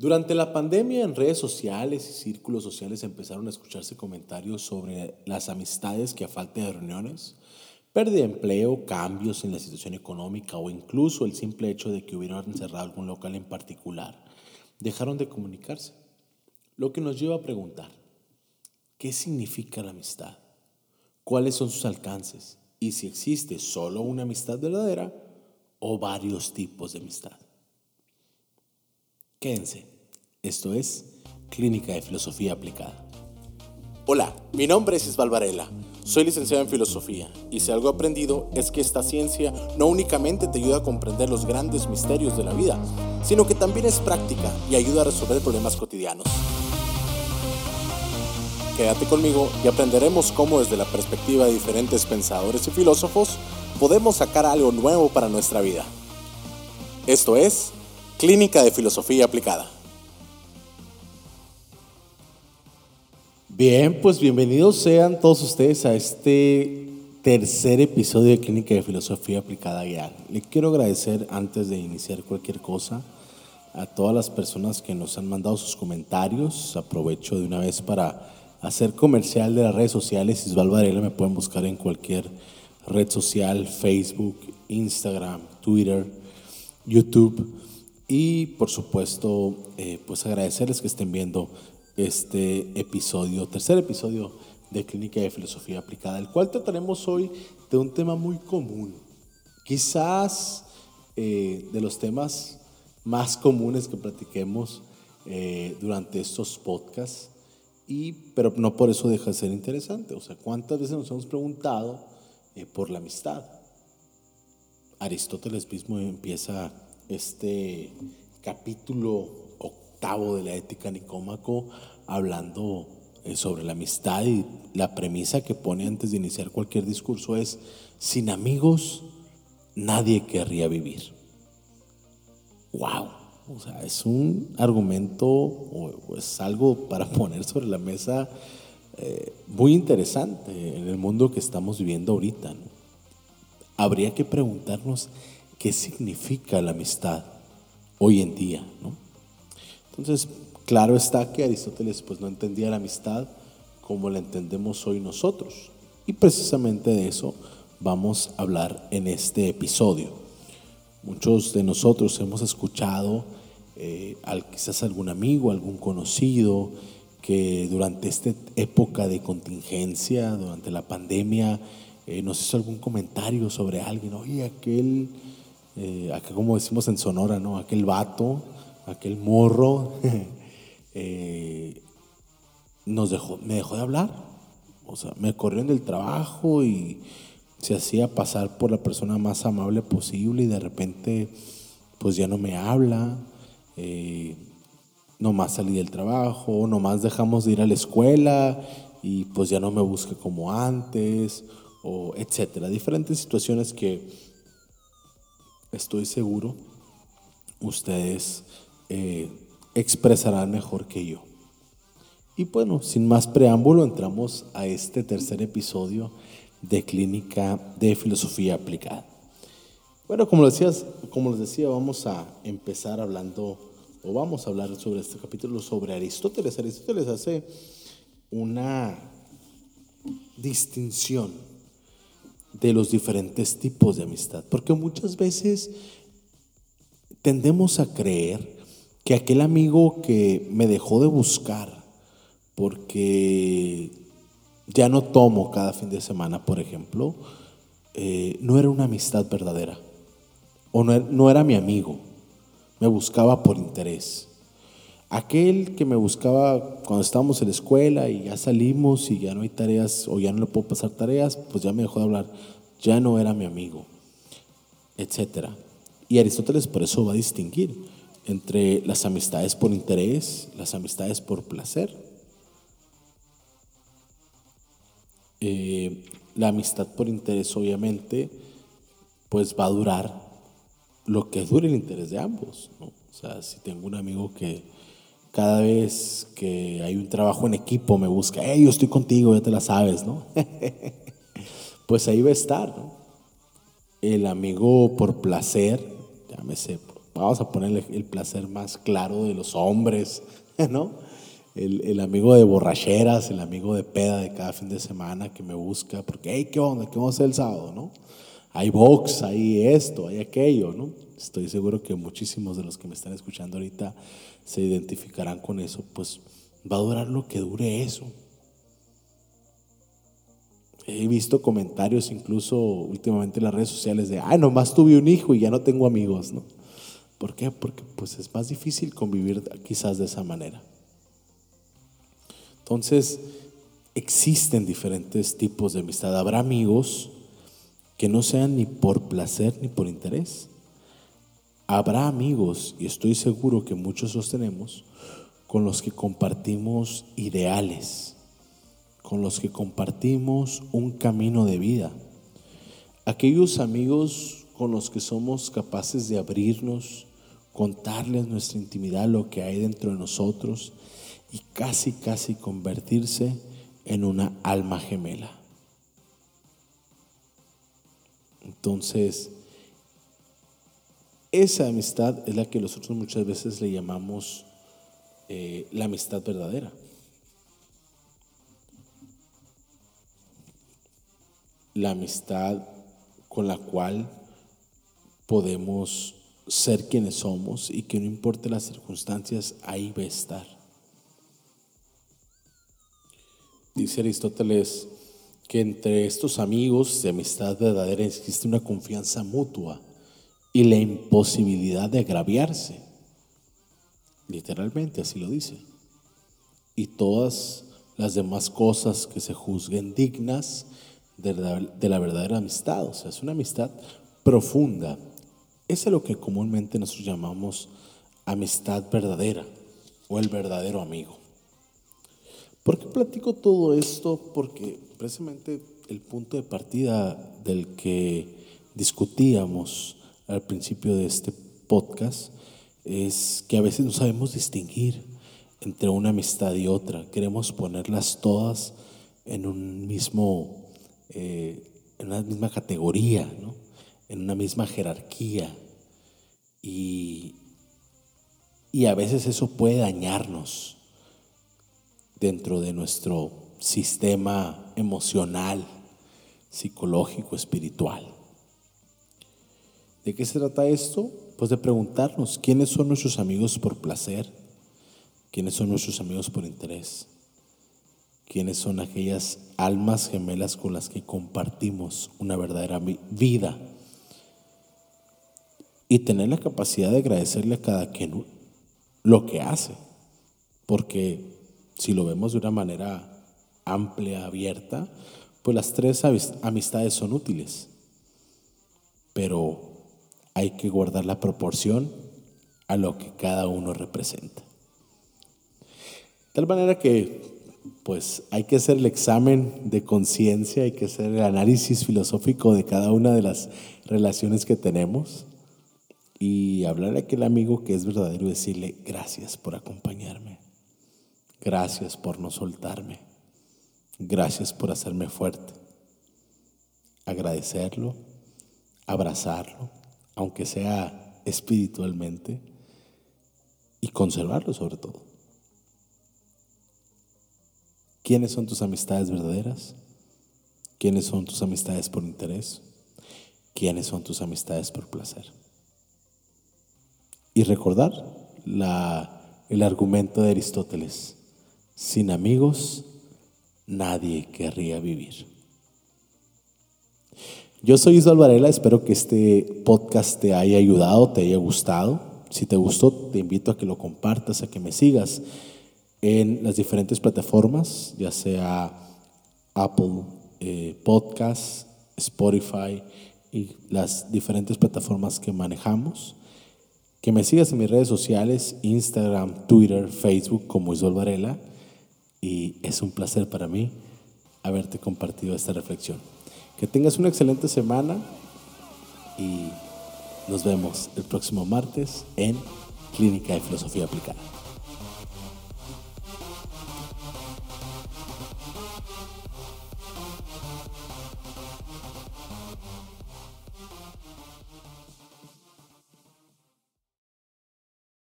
Durante la pandemia en redes sociales y círculos sociales empezaron a escucharse comentarios sobre las amistades que a falta de reuniones, pérdida de empleo, cambios en la situación económica o incluso el simple hecho de que hubieran cerrado algún local en particular, dejaron de comunicarse. Lo que nos lleva a preguntar, ¿qué significa la amistad? ¿Cuáles son sus alcances? Y si existe solo una amistad verdadera o varios tipos de amistad. Quédense. Esto es Clínica de Filosofía Aplicada. Hola, mi nombre es Isbal Varela. Soy licenciado en filosofía y si algo he aprendido es que esta ciencia no únicamente te ayuda a comprender los grandes misterios de la vida, sino que también es práctica y ayuda a resolver problemas cotidianos. Quédate conmigo y aprenderemos cómo desde la perspectiva de diferentes pensadores y filósofos podemos sacar algo nuevo para nuestra vida. Esto es Clínica de Filosofía Aplicada. Bien, pues bienvenidos sean todos ustedes a este tercer episodio de Clínica de Filosofía Aplicada ya. Le quiero agradecer antes de iniciar cualquier cosa a todas las personas que nos han mandado sus comentarios. Aprovecho de una vez para hacer comercial de las redes sociales. Isbal Varela me pueden buscar en cualquier red social, Facebook, Instagram, Twitter, YouTube. Y por supuesto, eh, pues agradecerles que estén viendo este episodio, tercer episodio de Clínica de Filosofía Aplicada, el cual trataremos hoy de un tema muy común, quizás eh, de los temas más comunes que platiquemos eh, durante estos podcasts, y, pero no por eso deja de ser interesante. O sea, ¿cuántas veces nos hemos preguntado por la amistad? Aristóteles mismo empieza este capítulo octavo de la ética nicómaco hablando eh, sobre la amistad y la premisa que pone antes de iniciar cualquier discurso es, sin amigos nadie querría vivir. ¡Wow! O sea, es un argumento o, es algo para poner sobre la mesa eh, muy interesante en el mundo que estamos viviendo ahorita. Habría que preguntarnos qué significa la amistad hoy en día, ¿no? Entonces, claro está que Aristóteles pues no entendía la amistad como la entendemos hoy nosotros. Y precisamente de eso vamos a hablar en este episodio. Muchos de nosotros hemos escuchado eh, al, quizás algún amigo, algún conocido, que durante esta época de contingencia, durante la pandemia, eh, nos hizo algún comentario sobre alguien, oye, aquel eh, como decimos en Sonora, ¿no? Aquel vato, aquel morro, eh, nos dejó, me dejó de hablar. O sea, me corrió en el trabajo y se hacía pasar por la persona más amable posible y de repente pues ya no me habla, eh, nomás salí del trabajo, nomás dejamos de ir a la escuela y pues ya no me busca como antes, o etcétera. Diferentes situaciones que estoy seguro, ustedes eh, expresarán mejor que yo. Y bueno, sin más preámbulo, entramos a este tercer episodio de Clínica de Filosofía Aplicada. Bueno, como, decías, como les decía, vamos a empezar hablando, o vamos a hablar sobre este capítulo sobre Aristóteles. Aristóteles hace una distinción de los diferentes tipos de amistad. Porque muchas veces tendemos a creer que aquel amigo que me dejó de buscar porque ya no tomo cada fin de semana, por ejemplo, eh, no era una amistad verdadera. O no, no era mi amigo. Me buscaba por interés. Aquel que me buscaba cuando estábamos en la escuela y ya salimos y ya no hay tareas o ya no le puedo pasar tareas, pues ya me dejó de hablar, ya no era mi amigo, etc. Y Aristóteles por eso va a distinguir entre las amistades por interés, las amistades por placer. Eh, la amistad por interés obviamente pues va a durar lo que dure el interés de ambos. O sea, si tengo un amigo que cada vez que hay un trabajo en equipo me busca, hey, yo estoy contigo, ya te la sabes, ¿no? pues ahí va a estar, ¿no? El amigo por placer, llámese vamos a ponerle el placer más claro de los hombres, ¿no? El, el, amigo de borracheras, el amigo de peda de cada fin de semana que me busca, porque, hey, ¿qué onda? ¿Qué vamos a hacer el sábado, no? Hay box, hay esto, hay aquello, ¿no? Estoy seguro que muchísimos de los que me están escuchando ahorita se identificarán con eso, pues va a durar lo que dure eso. He visto comentarios incluso últimamente en las redes sociales de, ah, nomás tuve un hijo y ya no tengo amigos, ¿no? ¿Por qué? Porque pues es más difícil convivir quizás de esa manera. Entonces, existen diferentes tipos de amistad. Habrá amigos que no sean ni por placer ni por interés. Habrá amigos, y estoy seguro que muchos los tenemos, con los que compartimos ideales, con los que compartimos un camino de vida. Aquellos amigos con los que somos capaces de abrirnos, contarles nuestra intimidad, lo que hay dentro de nosotros y casi, casi convertirse en una alma gemela. Entonces, esa amistad es la que nosotros muchas veces le llamamos eh, la amistad verdadera. la amistad con la cual podemos ser quienes somos y que no importe las circunstancias, ahí va a estar. Dice Aristóteles que entre estos amigos de amistad verdadera existe una confianza mutua y la imposibilidad de agraviarse. Literalmente así lo dice. Y todas las demás cosas que se juzguen dignas de la, verdadera amistad, o sea, es una amistad profunda. es lo que comúnmente nosotros llamamos amistad verdadera o el verdadero amigo. ¿Por qué platico todo esto? Porque precisamente el punto de partida del que discutíamos al principio de este podcast es que a veces no sabemos distinguir entre una amistad y otra. Queremos ponerlas todas en un mismo eh, en una misma categoría, en una misma jerarquía. Y, y a veces eso puede dañarnos dentro de nuestro sistema emocional, psicológico, espiritual. ¿De qué se trata esto? Pues de preguntarnos quiénes son nuestros amigos por placer, quiénes son nuestros amigos por interés, quiénes son aquellas almas gemelas con las que compartimos una verdadera vida y tener la capacidad de agradecerle a cada quien lo que hace, porque si lo vemos de una manera amplia, abierta, pues las tres amistades son útiles, pero hay que guardar la proporción a lo que cada uno representa. De tal manera que pues hay que hacer el examen de conciencia, hay que hacer el análisis filosófico de cada una de las relaciones que tenemos y hablar a aquel amigo que es verdadero y decirle gracias por acompañarme, gracias por no soltarme, gracias por hacerme fuerte, agradecerlo, abrazarlo, aunque sea espiritualmente, y conservarlo sobre todo. ¿Quiénes son tus amistades verdaderas? ¿Quiénes son tus amistades por interés? ¿Quiénes son tus amistades por placer? Y recordar el argumento de Aristóteles, sin amigos nadie querría vivir. Yo soy Isabel Varela, espero que este podcast te haya ayudado, te haya gustado. Si te gustó, te invito a que lo compartas, a que me sigas en las diferentes plataformas, ya sea Apple eh, Podcasts, Spotify y las diferentes plataformas que manejamos. Que me sigas en mis redes sociales, Instagram, Twitter, Facebook como Isol Varela. Y es un placer para mí haberte compartido esta reflexión. Que tengas una excelente semana y nos vemos el próximo martes en Clínica de Filosofía Aplicada.